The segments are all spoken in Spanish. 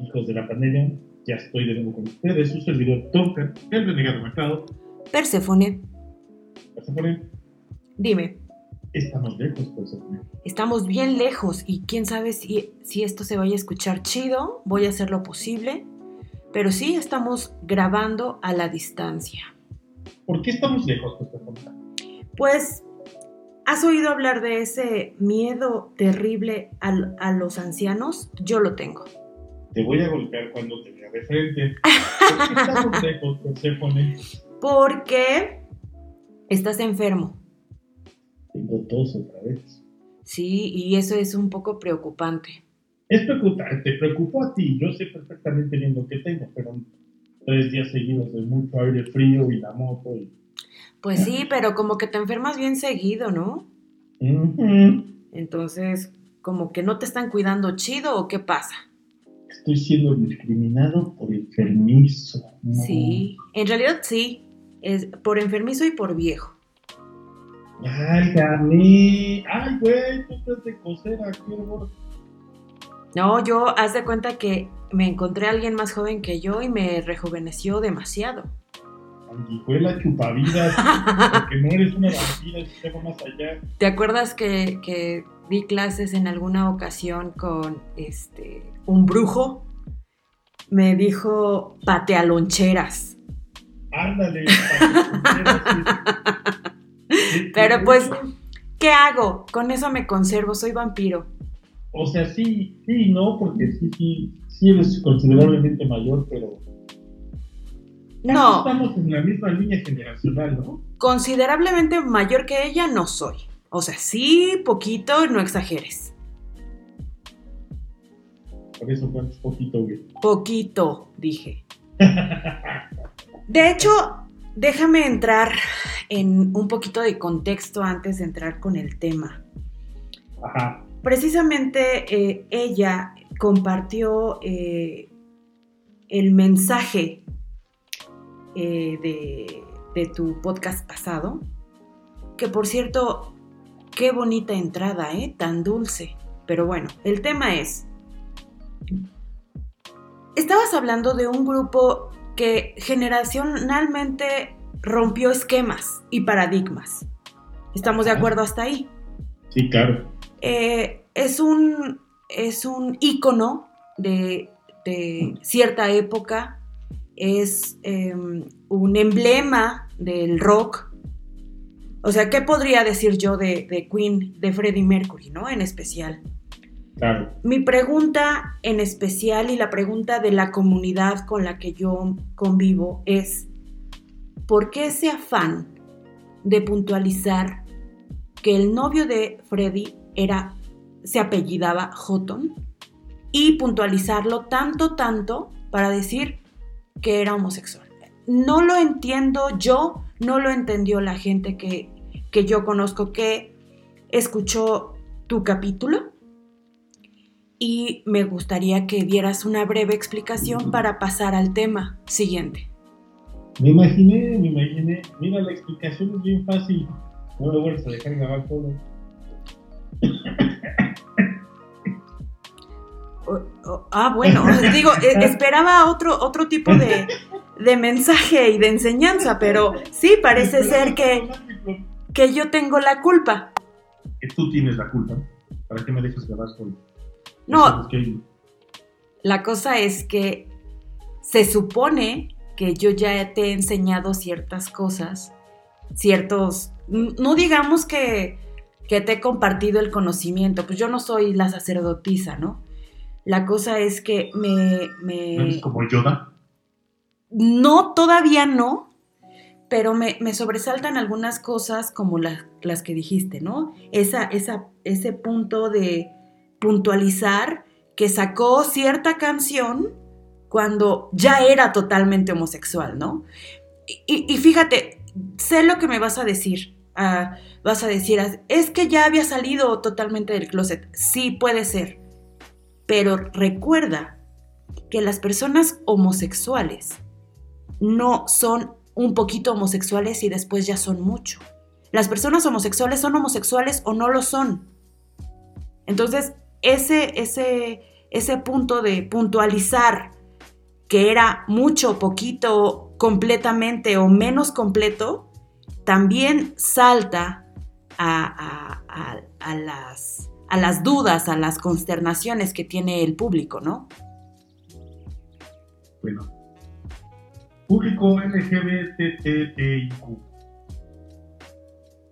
Hijos de la pandemia, ya estoy de nuevo con ustedes, su servidor Tonka, el renegado mercado. Perséfone, Perséfone, dime, estamos lejos, Perséfone. estamos bien lejos y quién sabe si, si esto se vaya a escuchar chido, voy a hacer lo posible, pero sí estamos grabando a la distancia. ¿Por qué estamos lejos, Perséfone? Pues, ¿has oído hablar de ese miedo terrible al- a, los ancianos? Yo lo tengo. Te voy a golpear cuando te vea de frente. ¿Por qué Perséfone? Porque estás enfermo. Tengo tos otra vez. Sí, y eso es un poco preocupante. Es preocupante, te preocupó a ti, yo sé perfectamente bien lo que tengo, pero tres días seguidos de mucho aire frío y la moto y... Pues sí, pero como que te enfermas bien seguido, ¿no? Entonces, como que no te están cuidando chido o qué pasa. Estoy siendo discriminado por enfermizo. No. Sí, en realidad sí, es por enfermizo y por viejo. Ay, gané. Ay, güey, tú estás de cosera, qué horror. No, yo haz de cuenta que me encontré a alguien más joven que yo y me rejuveneció demasiado. Sanguijuela chupavidas, porque no eres una vampira, es algo más allá. ¿Te acuerdas que, que di clases en alguna ocasión con este un brujo? Me dijo patealoncheras. Ándale. pa' que te Pero pues, ¿qué hago? Con eso me conservo, soy vampiro. O sea, sí, sí, no, porque sí, sí, sí eres considerablemente mayor, pero... No, Estamos en la misma línea generacional, ¿no? considerablemente mayor que ella no soy. O sea, sí, poquito, no exageres. Por eso poquito, güey. Poquito, dije. De hecho, déjame entrar en un poquito de contexto antes de entrar con el tema. Ajá. Precisamente eh, ella compartió eh, el mensaje eh, de, de tu podcast pasado, que por cierto, qué bonita entrada, ¿eh? Tan dulce. Pero bueno, el tema es, estabas hablando de un grupo que generacionalmente rompió esquemas y paradigmas. ¿Estamos de acuerdo hasta ahí? Sí, claro. Eh, es un es un ícono de, de cierta época, es eh, un emblema del rock. O sea, ¿qué podría decir yo de, de Queen, de Freddie Mercury, ¿no? En especial. Claro. Mi pregunta en especial y la pregunta de la comunidad con la que yo convivo es, ¿por qué ese afán de puntualizar que el novio de Freddy era, se apellidaba Houghton y puntualizarlo tanto, tanto para decir que era homosexual? No lo entiendo yo, no lo entendió la gente que, que yo conozco que escuchó tu capítulo y me gustaría que dieras una breve explicación para pasar al tema siguiente. Me imaginé, me imaginé. Mira, la explicación es bien fácil. No lo vuelves a dejar grabar todo. Ah, bueno, digo, e- esperaba otro, otro tipo de, de mensaje y de enseñanza, pero sí parece ser que, que yo tengo la culpa. Que tú tienes la culpa. ¿Para qué me dejas grabar solo? No, la cosa es que se supone que yo ya te he enseñado ciertas cosas, ciertos, no digamos que, que te he compartido el conocimiento, pues yo no soy la sacerdotisa, ¿no? La cosa es que me... me- ¿No eres como Yoda? No, todavía no, pero me, me sobresaltan algunas cosas como la- las que dijiste, ¿no? Esa, esa, ese punto de puntualizar que sacó cierta canción cuando ya era totalmente homosexual, ¿no? Y, y- y fíjate, sé lo que me vas a decir. Ah, vas a decir, es que ya había salido totalmente del closet. Sí, puede ser. Pero recuerda que las personas homosexuales no son un poquito homosexuales y después ya son mucho. Las personas homosexuales son homosexuales o no lo son. Entonces, ese, ese, ese punto de puntualizar que era mucho, poquito, completamente o menos completo, también salta a, las, a las dudas, a las consternaciones que tiene el público, ¿no? Bueno, público LGBTTIQ.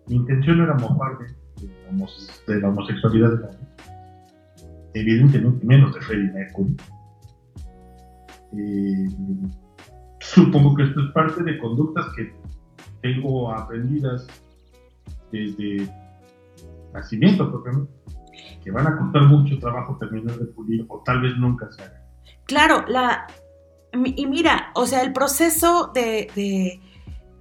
Mi intención era mofarme de la homosexualidad de la evidentemente menos de Freddie Mercury. Eh, supongo que esto es parte de conductas que tengo aprendidas desde nacimiento propiamente, que van a costar mucho trabajo terminar de pulir o tal vez nunca se hagan. Claro, la, y mira, o sea, el proceso de,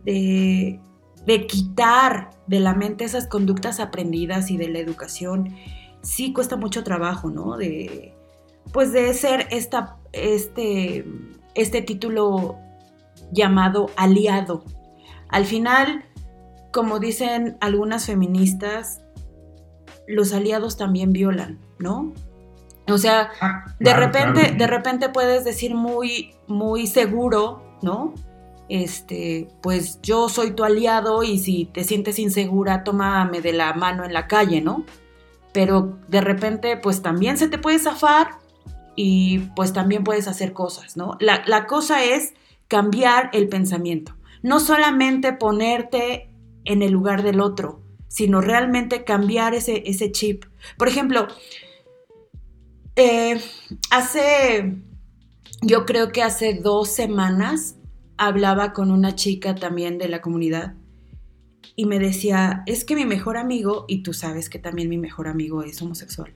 de, de, quitar de la mente esas conductas aprendidas y de la educación, sí cuesta mucho trabajo, ¿no? De, pues de ser esta, este, este título llamado aliado. Al final, como dicen algunas feministas, los aliados también violan, ¿no? O sea, ah, de repente, de repente puedes decir muy, muy seguro, ¿no? Este, pues yo soy tu aliado y si te sientes insegura, tómame de la mano en la calle, ¿no? Pero de repente, pues también se te puede zafar y pues también puedes hacer cosas, ¿no? La, la cosa es cambiar el pensamiento, no solamente ponerte en el lugar del otro, sino realmente cambiar ese, ese chip. Por ejemplo, eh, hace, yo creo que hace dos semanas hablaba con una chica también de la comunidad y me decía, es que mi mejor amigo, y tú sabes que también mi mejor amigo es homosexual,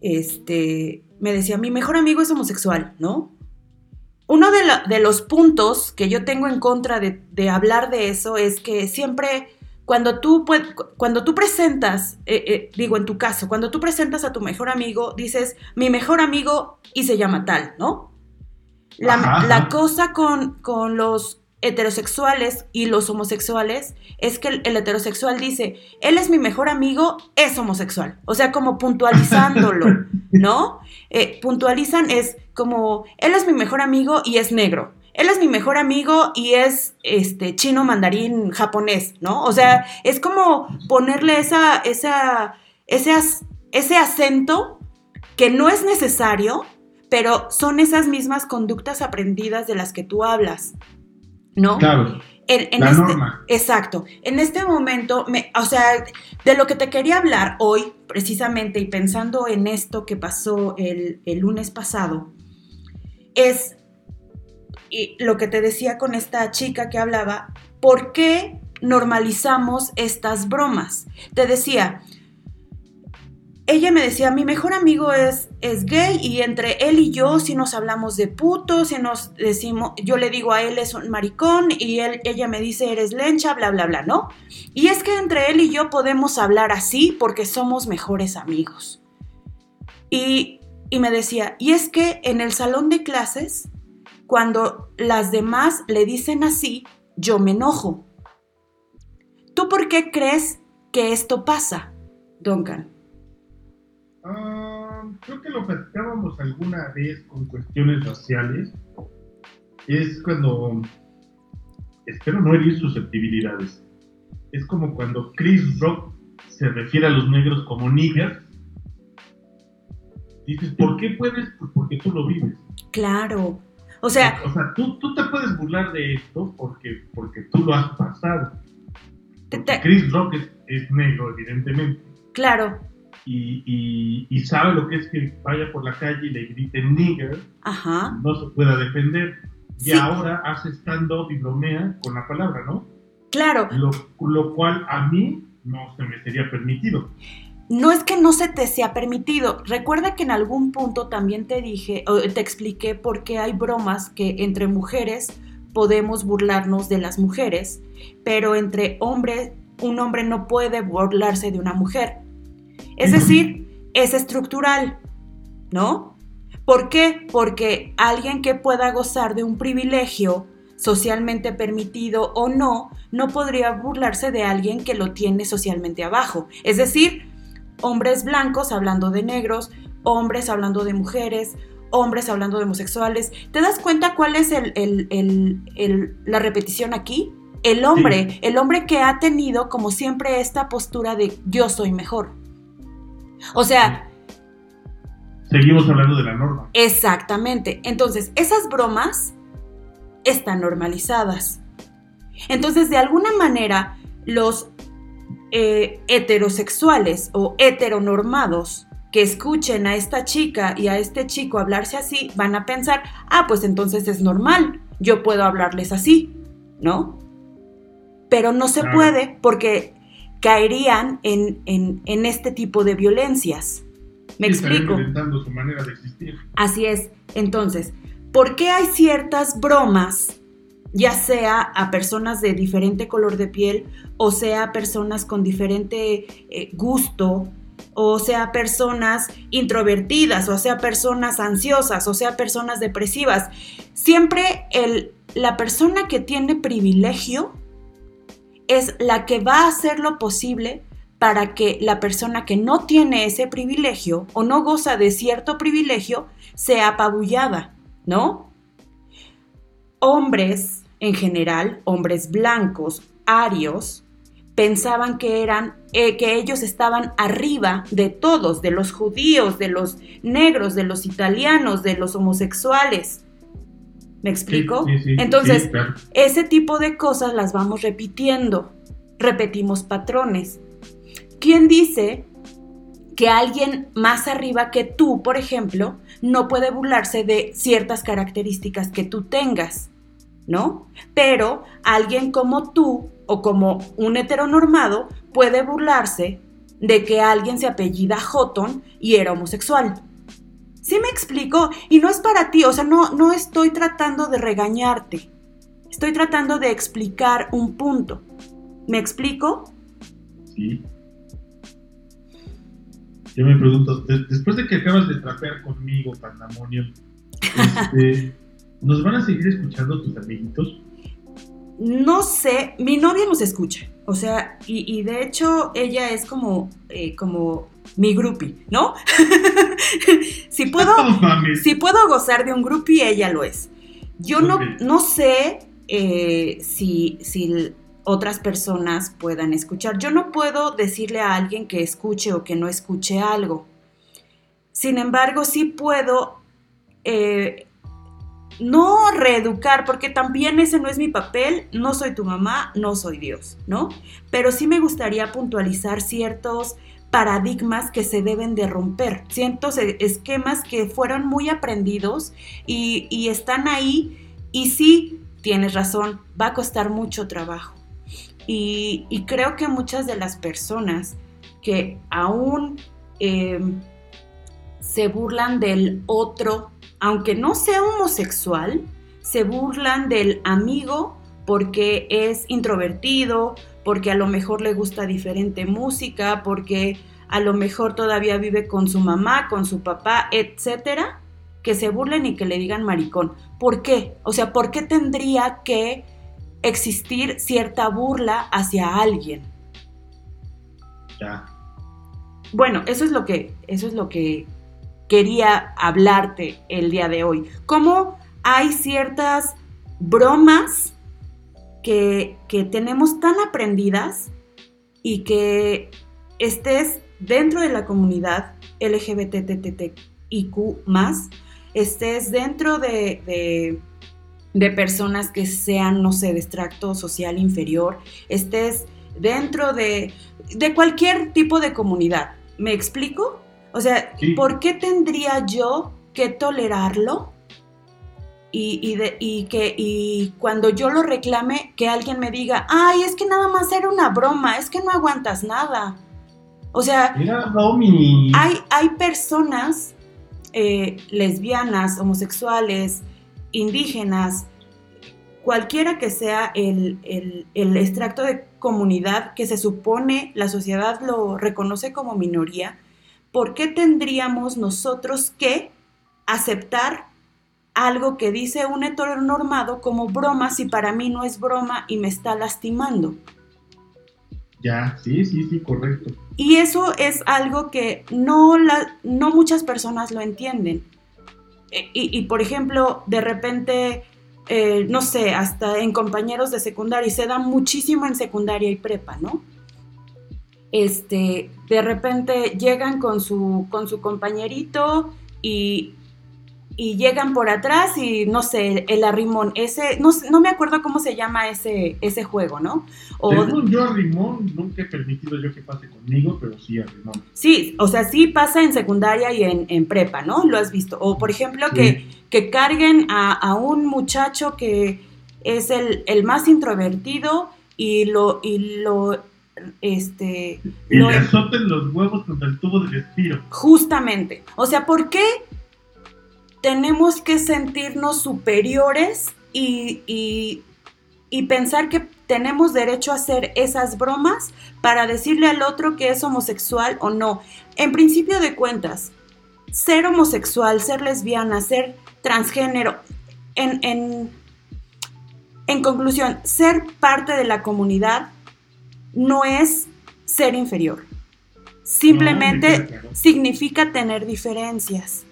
este, me decía, mi mejor amigo es homosexual, ¿no? Uno de, los puntos que yo tengo en contra de, de hablar de eso es que siempre cuando tú, cuando tú presentas, eh, eh, digo en tu caso, cuando tú presentas a tu mejor amigo, dices, mi mejor amigo y se llama tal, ¿no? La, cosa con, con, los heterosexuales y los homosexuales es que el, heterosexual dice, él es mi mejor amigo, es homosexual. O sea, como puntualizándolo, ¿no? Eh, puntualizan es como, él es mi mejor amigo y es negro él es mi mejor amigo y es este chino mandarín japonés, ¿no? O sea, es como ponerle esa, esa, ese, ese acento que no es necesario, pero son esas mismas conductas aprendidas de las que tú hablas, ¿no? Claro. En, la este, norma. Exacto. En este momento, me, o sea, de lo que te quería hablar hoy, precisamente, y pensando en esto que pasó el, el lunes pasado, es y lo que te decía con esta chica que hablaba, ¿por qué normalizamos estas bromas? Te decía, ella me decía, mi mejor amigo es, es gay y entre él y yo si nos hablamos de putos, si nos decimos, yo le digo a él es un maricón y él, ella me dice eres lencha, bla, bla, bla, ¿no? Y es que entre él y yo podemos hablar así porque somos mejores amigos. Y, y me decía, y es que en el salón de clases cuando las demás le dicen así, yo me enojo. ¿Tú por qué crees que esto pasa, Duncan? Ah, creo que lo platicábamos alguna vez con cuestiones raciales. Es cuando, espero no herir susceptibilidades, es como cuando Chris Rock se refiere a los negros como niggers. Dices, ¿por qué puedes? Pues porque tú lo vives. Claro, o sea, o sea tú, tú, te puedes burlar de esto porque, porque tú lo has pasado. Chris Rock es, negro, evidentemente. Claro. Y, y, sabe lo que es que vaya por la calle y le griten nigger, Ajá. no se pueda defender. Y ahora hace stand-up y bromea con la palabra, ¿no? Claro. Lo, lo cual a mí no se me sería permitido no es que no se te sea permitido. Recuerda que en algún punto también te dije, o te expliqué por qué hay bromas que entre mujeres podemos burlarnos de las mujeres, pero entre hombres, un hombre no puede burlarse de una mujer. Es decir, es estructural, ¿no? ¿Por qué? Porque alguien que pueda gozar de un privilegio socialmente permitido o no, no podría burlarse de alguien que lo tiene socialmente abajo. Es decir, hombres blancos hablando de negros, hombres hablando de mujeres, hombres hablando de homosexuales. ¿Te das cuenta cuál es la repetición aquí? El hombre, el hombre que ha tenido como siempre esta postura de yo soy mejor. O sea... Seguimos hablando de la norma. Exactamente. Entonces, esas bromas están normalizadas. Entonces, de alguna manera, los eh, heterosexuales o heteronormados que escuchen a esta chica y a este chico hablarse así, van a pensar, ah, pues entonces es normal, yo puedo hablarles así, ¿no? Pero no se puede porque caerían en, en, este tipo de violencias. ¿Me explico? Su manera de existir. Así es. Entonces, ¿por qué hay ciertas bromas ya sea a personas de diferente color de piel, o sea personas con diferente eh, gusto, o sea personas introvertidas, o sea personas ansiosas, o sea personas depresivas. Siempre el, la persona que tiene privilegio es la que va a hacer lo posible para que la persona que no tiene ese privilegio o no goza de cierto privilegio sea apabullada, ¿no? Hombres en general, hombres blancos, arios, pensaban que eran eh, que ellos estaban arriba de todos, de los judíos, de los negros, de los italianos, de los homosexuales. ¿Me explico? Entonces, ese tipo de cosas las vamos repitiendo, repetimos patrones. ¿Quién dice que alguien más arriba que tú, por ejemplo, no puede burlarse de ciertas características que tú tengas? ¿No? Pero alguien como tú o como un heteronormado puede burlarse de que alguien se apellida Houghton y era homosexual. ¿Sí me explico? Y no es para ti, o sea, no, no estoy tratando de regañarte. Estoy tratando de explicar un punto. ¿Me explico? Sí. Yo me pregunto, después de que acabas de trapear conmigo, Pandamonio, este, ¿Nos van a seguir escuchando tus amiguitos? No sé, mi novia nos escucha, o sea, y, de hecho ella es como, eh, como mi groupie, ¿no? si, puedo, si puedo gozar de un groupie, ella lo es. Yo no, no sé eh, si, si otras personas puedan escuchar. Yo no puedo decirle a alguien que escuche o que no escuche algo. Sin embargo, sí puedo eh, no reeducar, porque también ese no es mi papel, no soy tu mamá, no soy Dios, ¿no? Pero sí me gustaría puntualizar ciertos paradigmas que se deben de romper, ciertos e, esquemas que fueron muy aprendidos y, están ahí y sí, tienes razón, va a costar mucho trabajo. Y, creo que muchas de las personas que aún eh, se burlan del otro aunque no sea homosexual, se burlan del amigo porque es introvertido, porque a lo mejor le gusta diferente música, porque a lo mejor todavía vive con su mamá, con su papá, etcétera, que se burlen y que le digan maricón. ¿Por qué? O sea, ¿por qué tendría que existir cierta burla hacia alguien? Ya. Bueno, eso es lo que eso es lo que quería hablarte el día de hoy. Cómo hay ciertas bromas que, tenemos tan aprendidas y que estés dentro de la comunidad LGBTTIQ más, estés dentro de, de, personas que sean, no sé, de extracto social inferior, estés dentro de, de cualquier tipo de comunidad. ¿Me explico? O sea, ¿por qué tendría yo que tolerarlo? Y, que y cuando yo lo reclame, que alguien me diga, ay, es que nada más era una broma, es que no aguantas nada. O sea, hay, hay personas eh, lesbianas, homosexuales, indígenas, cualquiera que sea el, el, extracto de comunidad que se supone la sociedad lo reconoce como minoría, ¿por qué tendríamos nosotros que aceptar algo que dice un heteronormado como broma si para mí no es broma y me está lastimando? Ya, sí, sí, sí, correcto. Y eso es algo que no, la, no muchas personas lo entienden. E, y, por ejemplo, de repente, eh, no sé, hasta en compañeros de secundaria, y se da muchísimo en secundaria y prepa, ¿no? Este, de repente llegan con su, con su compañerito y, y llegan por atrás y no sé, el arrimón, ese, no, no me acuerdo cómo se llama ese, ese juego, ¿no? O, yo arrimón, nunca he permitido yo que pase conmigo, pero sí arrimón. Sí, o sea, sí pasa en secundaria y en, prepa, ¿no? Lo has visto. O por ejemplo, que, que carguen a, un muchacho que es el, el más introvertido y lo, y lo este y le azoten los huevos contra el tubo de respiro. Justamente. O sea, ¿por qué tenemos que sentirnos superiores y, pensar que tenemos derecho a hacer esas bromas para decirle al otro que es homosexual o no. En principio de cuentas, ser homosexual, ser lesbiana, ser transgénero, en, en conclusión, ser parte de la comunidad no es ser inferior. Simplemente significa tener diferencias.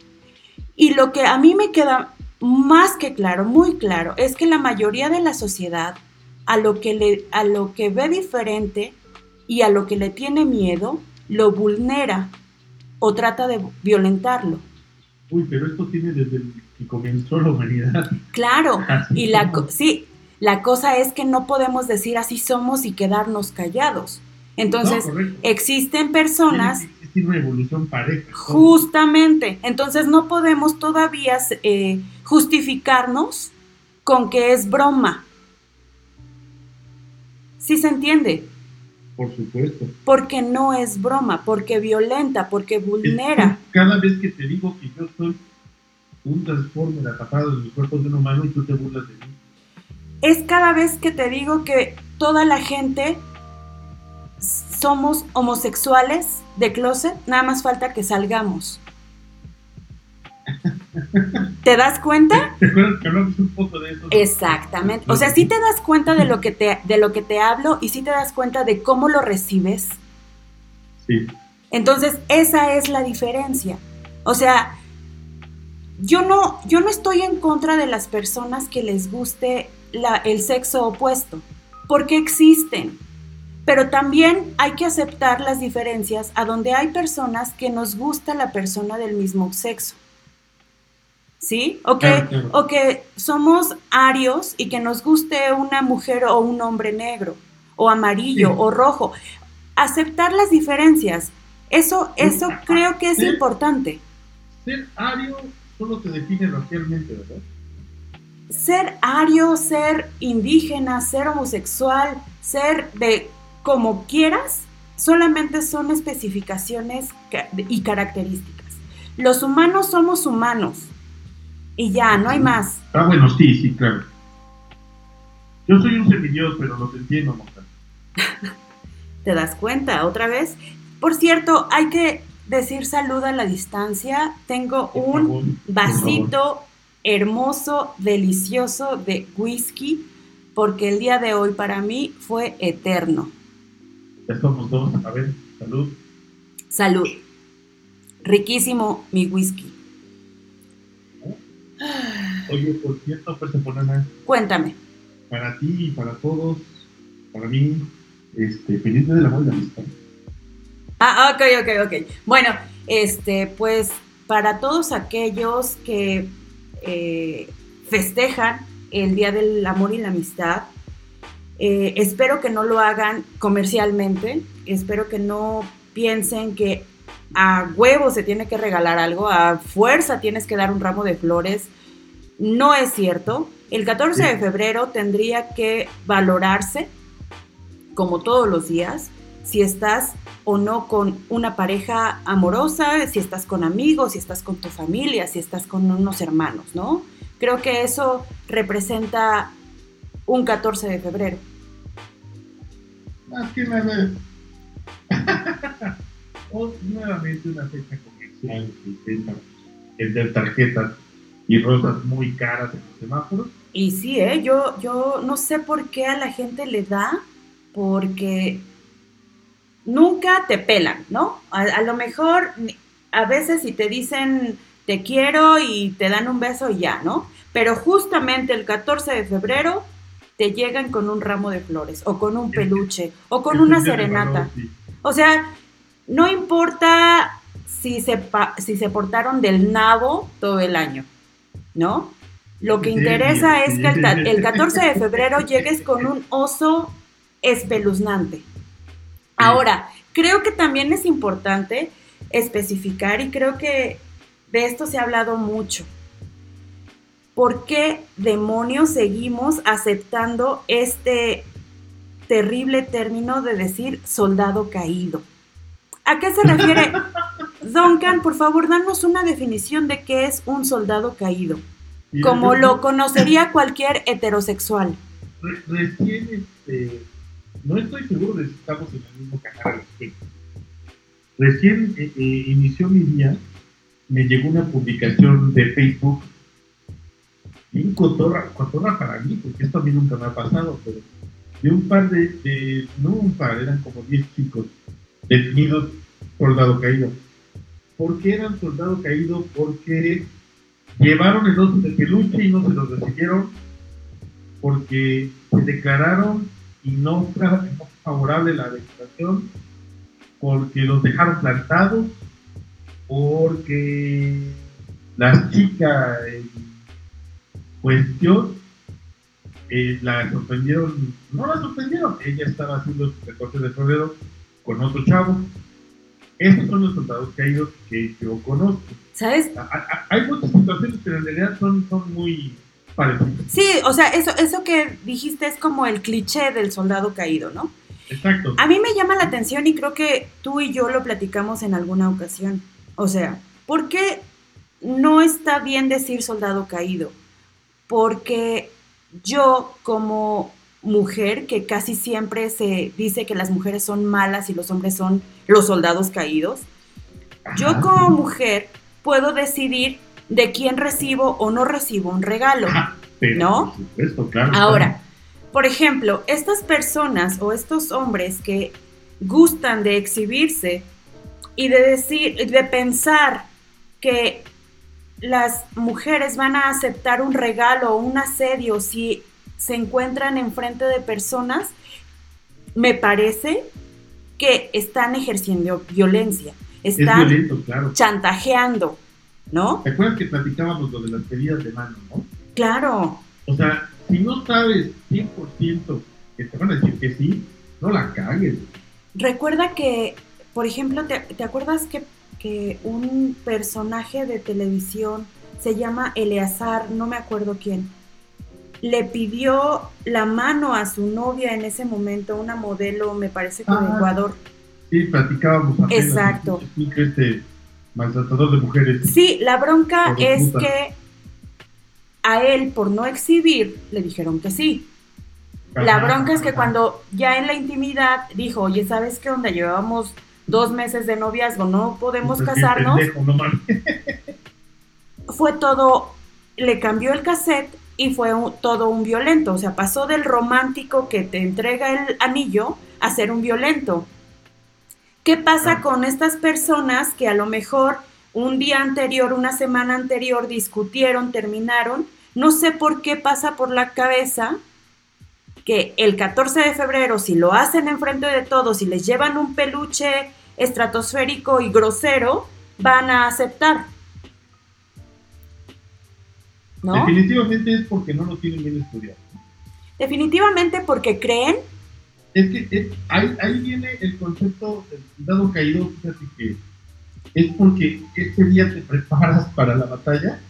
Y lo que a mí me queda más que claro, muy claro, es que la mayoría de la sociedad a lo que, le, a lo que ve diferente y a lo que le tiene miedo, lo vulnera o trata de violentarlo. Uy, pero esto tiene desde que comenzó la humanidad. Claro, y la, sí, la cosa es que no podemos decir así somos y quedarnos callados. Entonces, existen personas tiene una evolución pareja. Justamente, entonces no podemos todavía eh, justificarnos con que es broma. ¿Sí se entiende? Por supuesto. Porque no es broma, porque violenta, porque vulnera. cada vez que te digo que yo soy un transformer atrapado en el cuerpo de un humano y tú te burlas de mí. Es cada vez que te digo que toda la gente somos homosexuales de closet, nada más falta que salgamos. ¿Te das cuenta? ¿Te acuerdas que hablamos un poco de eso? Exactamente. O sea, sí te das cuenta de lo que te, de lo que te hablo y sí te das cuenta de cómo lo recibes. Sí. Entonces, esa es la diferencia. O sea, yo no, yo no estoy en contra de las personas que les guste la, el sexo opuesto, porque existen. Pero también hay que aceptar las diferencias a donde hay personas que nos gusta la persona del mismo sexo. ¿Sí? O que, somos arios y que nos guste una mujer o un hombre negro, o amarillo, o rojo. Aceptar las diferencias. Eso, eso creo que es importante. Ser ario solo te define racialmente, ¿verdad? Ser ario, ser indígena, ser homosexual, ser de como quieras, solamente son especificaciones y características. Los humanos somos humanos y ya, no hay más. Ah, bueno, sí, sí, claro. Yo soy un semidios, pero los entiendo, ¿Te das cuenta otra vez? Por cierto, hay que decir salud a la distancia. Tengo un vasito hermoso, delicioso de whisky, porque el día de hoy para mí fue eterno. Ya somos dos. A ver, salud. Salud. Riquísimo mi whisky. Oye, por cierto, pues Perseponana. Cuéntame. Para ti y para todos, para mí, este, feliz de la la amistad. Ah, ok, ok, ok. Bueno, este, pues para todos aquellos que eh, festejan el Día del Amor y la Amistad, eh, espero que no lo hagan comercialmente, espero que no piensen que a huevo se tiene que regalar algo, a fuerza tienes que dar un ramo de flores. No es cierto. El 14 de febrero tendría que valorarse, como todos los días, si estás o no con una pareja amorosa, si estás con amigos, si estás con tu familia, si estás con unos hermanos, ¿no? Creo que eso representa un 14 de febrero. Más que nada. o nuevamente una fecha comercial que vender tarjetas y rosas muy caras en los semáforos. Y sí, ¿eh? yo, yo no sé por qué a la gente le da, porque nunca te pelan, ¿no? A, lo mejor a veces si te dicen te quiero y te dan un beso y ya, ¿no? Pero justamente el 14 de febrero te llegan con un ramo de flores o con un peluche o con una serenata. O sea, no importa si se, si se portaron del nabo todo el año, ¿no? Lo que interesa es que el, 14 de febrero llegues con un oso espeluznante. Ahora, creo que también es importante especificar y creo que de esto se ha hablado mucho. ¿Por qué demonios seguimos aceptando este terrible término de decir soldado caído? ¿A qué se refiere? Duncan, por favor, danos una definición de qué es un soldado caído como lo conocería cualquier heterosexual. Recién, este, no estoy seguro de si estamos en el mismo canal. Recién eh, eh, inició mi día, me llegó una publicación de Facebook, bien cotorra, cotorra para mí, porque esto a mí nunca me ha pasado, pero de un par de, no un par, eran como 10 chicos detenidos soldado caído. ¿Por qué eran soldado caído? Porque Llevaron el oso de peluche y no se los recibieron porque se declararon y no fue favorable la declaración, porque los dejaron plantados, porque la chica en cuestión eh, la sorprendieron, no la sorprendieron, ella estaba haciendo su recorte de febrero con otro chavo. Esos son los soldados caídos que yo conozco. ¿Sabes? Hay muchas situaciones, pero en realidad son, son muy Sí, o sea, eso, eso que dijiste es como el cliché del soldado caído, ¿no? Exacto. A mí me llama la atención y creo que tú y yo lo platicamos en alguna ocasión. O sea, ¿por qué no está bien decir soldado caído? Porque yo como mujer, que casi siempre se dice que las mujeres son malas y los hombres son los soldados caídos, yo como mujer puedo decidir de quién recibo o no recibo un regalo, ah, ¿no? Ahora, por ejemplo, estas personas o estos hombres que gustan de exhibirse y de decir, de pensar que las mujeres van a aceptar un regalo o un asedio si se encuentran enfrente de personas, me parece que están ejerciendo violencia están chantajeando, ¿no? ¿Te acuerdas que platicábamos lo de las pedidas de mano, no? Claro. O sea, si no sabes 100% que te van a decir que sí, no la cagues. Recuerda que, por ejemplo, ¿te, acuerdas que, que un personaje de televisión se llama Eleazar, no me acuerdo quién, le pidió la mano a su novia en ese momento, una modelo, me parece que de ah. Ecuador. Sí, platicábamos Exacto. Este maltratador de mujeres. Sí, la bronca es que a él, por no exhibir, le dijeron que sí. la bronca es que cuando ya en la intimidad dijo, oye, ¿sabes qué onda? Llevábamos dos meses de noviazgo, no podemos casarnos. fue todo, le cambió el cassette y fue todo un violento. O sea, pasó del romántico que te entrega el anillo a ser un violento. ¿Qué pasa con estas personas que a lo mejor un día anterior, una semana anterior discutieron, terminaron? No sé por qué pasa por la cabeza que el 14 de febrero, si lo hacen enfrente de todos y les llevan un peluche estratosférico y grosero, van a aceptar. Definitivamente es porque no lo tienen bien estudiado. Definitivamente porque creen es que ahí, ahí, viene el concepto del dado caído, fíjate que es porque ese día te preparas para la batalla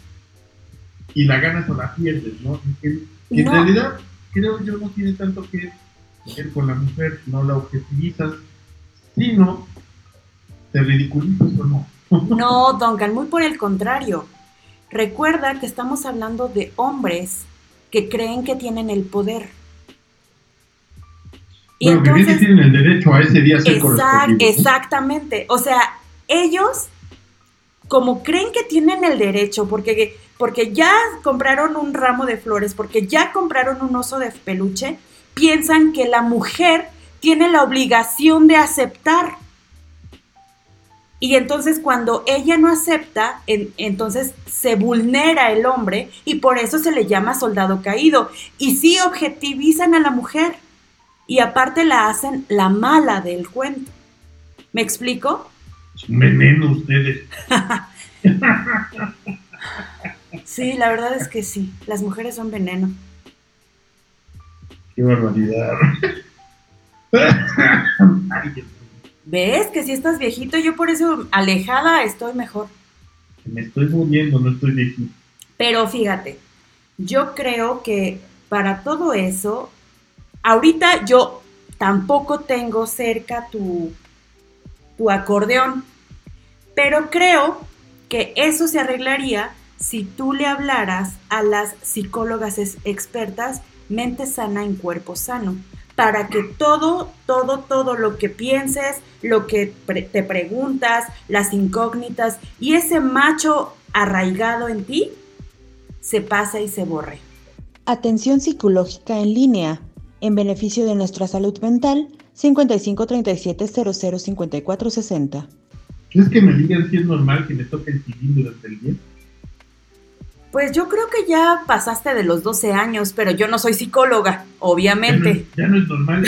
y la ganas o la pierdes, ¿no? En, realidad, creo yo, no tiene tanto que ver con la mujer, no la objetivizas, sino te ridiculizas o no. no, Duncan, muy por el contrario. Recuerda que estamos hablando de hombres que creen que tienen el poder bueno, que tienen el derecho a ese día ser Exactamente. O sea, ellos, como creen que tienen el derecho, porque, porque ya compraron un ramo de flores, porque ya compraron un oso de peluche, piensan que la mujer tiene la obligación de aceptar. Y entonces cuando ella no acepta, entonces se vulnera el hombre y por eso se le llama soldado caído. Y sí objetivizan a la mujer y aparte la hacen la mala del cuento. ¿Me explico? Veneno ustedes. sí, la verdad es que sí, las mujeres son veneno. Qué barbaridad. ¿Ves? Que si estás viejito, yo por eso alejada estoy mejor. Me estoy muriendo, no estoy viejito. Pero fíjate, yo creo que para todo eso, ahorita yo tampoco tengo cerca tu, tu acordeón, pero creo que eso se arreglaría si tú le hablaras a las psicólogas expertas mente sana en cuerpo sano para que todo, todo, todo lo que pienses, lo que te preguntas, las incógnitas y ese macho arraigado en ti se pase y se borre. Atención psicológica en línea, en beneficio de nuestra salud mental, 55 37 00 54 60. ¿Crees que me digan si es normal que me toque el cilindro durante el día? Pues yo creo que ya pasaste de los 12 años, pero yo no soy psicóloga, obviamente. Ya no, es normal.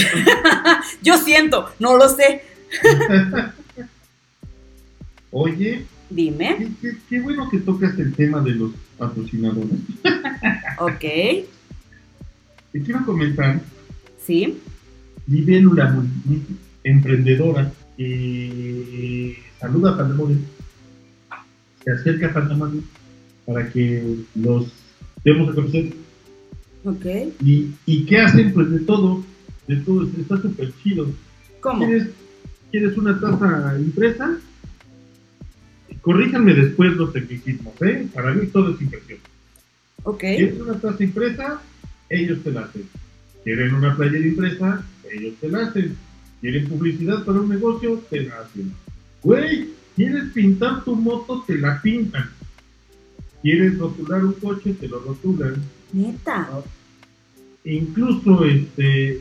yo siento, no lo sé. Oye. Dime. Qué, bueno que tocas el tema de los patrocinadores. ok. Te quiero comentar. Sí. Libélula, emprendedora, eh, saluda a Pandemonium, se acerca a Pandemonium para que los demos a conocer. Ok. ¿Y, ¿Y qué hacen? Pues de todo, de todo, está súper chido. ¿Cómo? ¿Quieres, una taza impresa? Corríjanme después los tecnicismos, ¿eh? Para mí todo es inversión. Ok. ¿Quieres una taza impresa? Ellos te la hacen. ¿Quieren una playera impresa? Ellos te la hacen. ¿Quieren publicidad para un negocio? Te la hacen. Güey, ¿quieres pintar tu moto? Te la pintan. ¿Quieres rotular un coche? Te lo rotulan. Neta. incluso, este,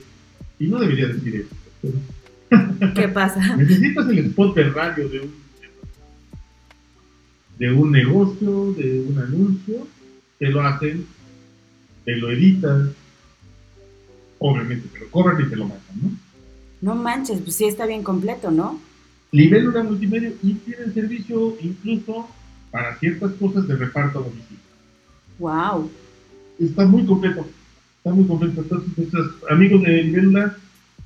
y no debería decir eso. ¿Qué pasa? Necesitas el spot de radio de un, de un negocio, de un anuncio, te lo hacen, te lo editan, obviamente te lo y te lo matan, ¿no? No manches, pues sí está bien completo, ¿no? Nivel una multimedia y tienen servicio incluso para ciertas cosas de reparto a domicilio. Wow. Está muy completo, está muy completo. Entonces, nuestros amigos de Libélula,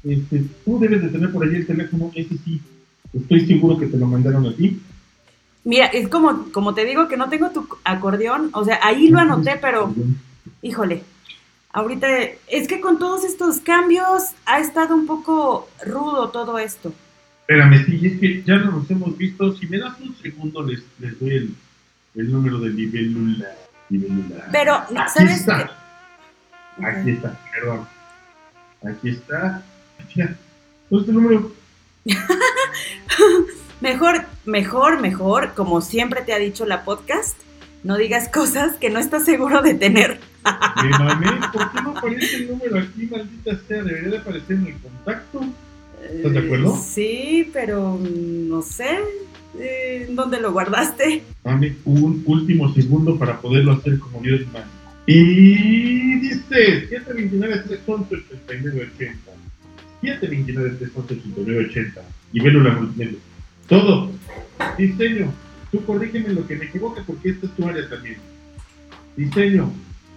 este, tú debes de tener por ahí el teléfono, ese sí, estoy seguro que te lo mandaron a ti. Mira, es como, como te digo que no tengo tu acordeón, o sea, ahí lo anoté, pero, híjole, ahorita, es que con todos estos cambios ha estado un poco rudo todo esto. Espérame, sí, es que ya no nos hemos visto. Si me das un segundo, les, les doy el, el número de libélula. Pero, Aquí ¿sabes está. Aquí está, perdón. Aquí está. Mira, ¿cuál es el número? mejor, mejor, mejor, como siempre te ha dicho la podcast, no digas cosas que no estás seguro de tener. ¿Por qué no aparece el número aquí, maldita sea? Debería de aparecer en el contacto. ¿Estás de acuerdo? Sí, pero no sé. Eh, ¿Dónde lo guardaste? Dame un último segundo para poderlo hacer como Dios manda. Y dice 729 311 8980 729 311 8980 y velo la multimedia. Todo. Diseño. Tú corrígeme lo que me equivoque porque esta es tu área también. Diseño,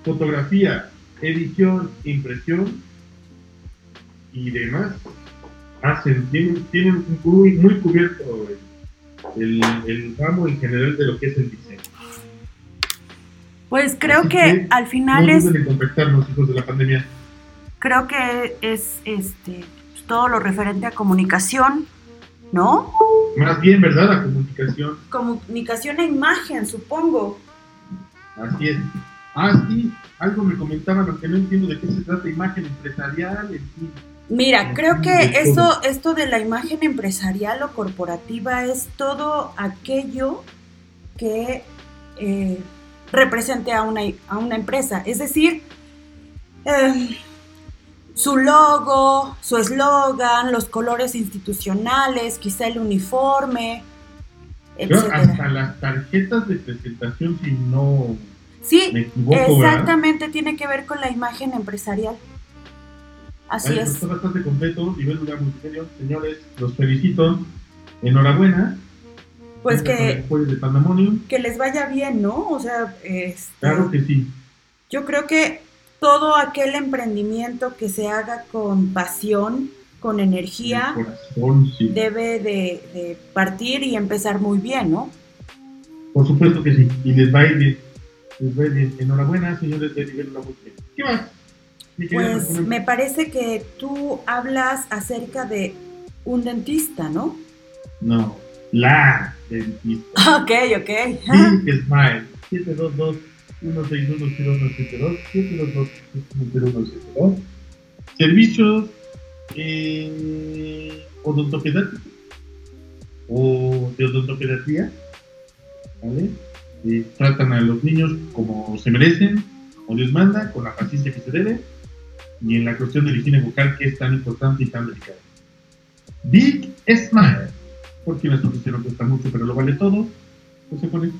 fotografía, edición, impresión y demás hacen, tienen, tienen muy, muy cubierto el, el, ramo en general de lo que es el diseño. Pues creo que, al final es. contactarnos, hijos de la pandemia. Creo que es este todo lo referente a comunicación, ¿no? Más bien, ¿verdad? La comunicación. Comunicación e imagen, supongo. Así es. Ah, sí, algo me comentaban, lo que no entiendo de qué se trata, imagen empresarial, en fin. Mira, creo que esto, esto de la imagen empresarial o corporativa es todo aquello que eh, represente a una, a una, empresa. Es decir, em, su logo, su eslogan, los colores institucionales, quizá el uniforme, etcétera. hasta las tarjetas de presentación, si no Sí, exactamente, tiene que ver con la imagen empresarial. Así es. Está bastante completo, nivel lugar multimedia. Señores, los felicito. Enhorabuena. Pues que, de que les vaya bien, ¿no? O sea, este, Claro que sí. yo creo que todo aquel emprendimiento que se haga con pasión, con energía, corazón, sí. debe de, de partir y empezar muy bien, ¿no? Por supuesto que sí. Y les va a ir bien. Bien. Enhorabuena, señores de nivel multimedia. ¿Qué más? Pues me parece que tú hablas acerca de un dentista, ¿no? No. La dentista. Ok, ok. Pink Smile. 722 161 722 722 Servicios eh, odontopediátricos o de odontopediatría. ¿Vale? Eh, tratan a los niños como se merecen, como Dios manda, con la paciencia que se debe y en la cuestión de la higiene bucal que es tan importante y tan delicada. Big Smile. Porque una sonrisa no cuesta mucho, pero lo vale todo. Pues se pone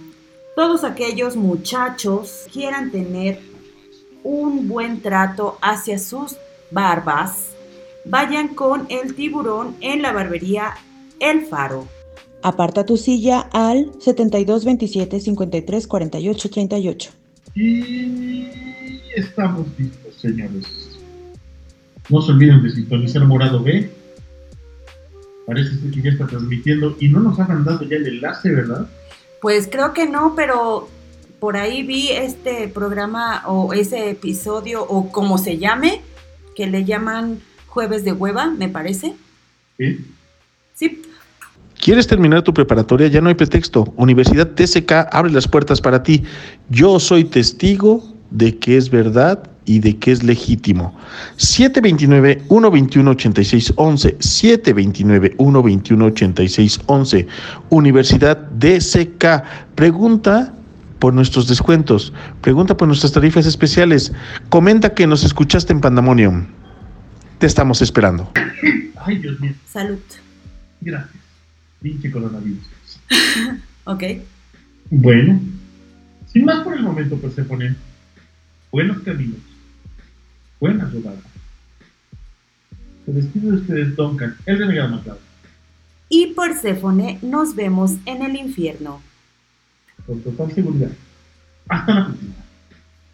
Todos aquellos muchachos quieran tener un buen trato hacia sus barbas, vayan con el tiburón en la barbería El Faro. Aparta tu silla al 72 27 53 48 38. Y estamos listos, señores. No se olviden de sintonizar Morado B. Parece ser que ya está transmitiendo y no nos ha mandado ya el enlace, ¿verdad? Pues creo que no, pero por ahí vi este programa o ese episodio o como se llame, que le llaman Jueves de Hueva, me parece. Sí. Sí, ¿Quieres terminar tu preparatoria? Ya no hay pretexto. Universidad TSK abre las puertas para ti. Yo soy testigo de que es verdad y de que es legítimo. 729-121-8611. 729-121-8611. Universidad DSK. Pregunta por nuestros descuentos. Pregunta por nuestras tarifas especiales. Comenta que nos escuchaste en Pandemonium. Te estamos esperando. Ay, Dios mío. salud. Gracias. Pinche coronavirus. Ok. Bueno, sin más por el momento, Persephone. Buenos caminos. Buenas rodadas. Se despide de ustedes, Duncan, el renegado macabro. Y Perséfone nos vemos en el infierno. Con total seguridad. Hasta la próxima.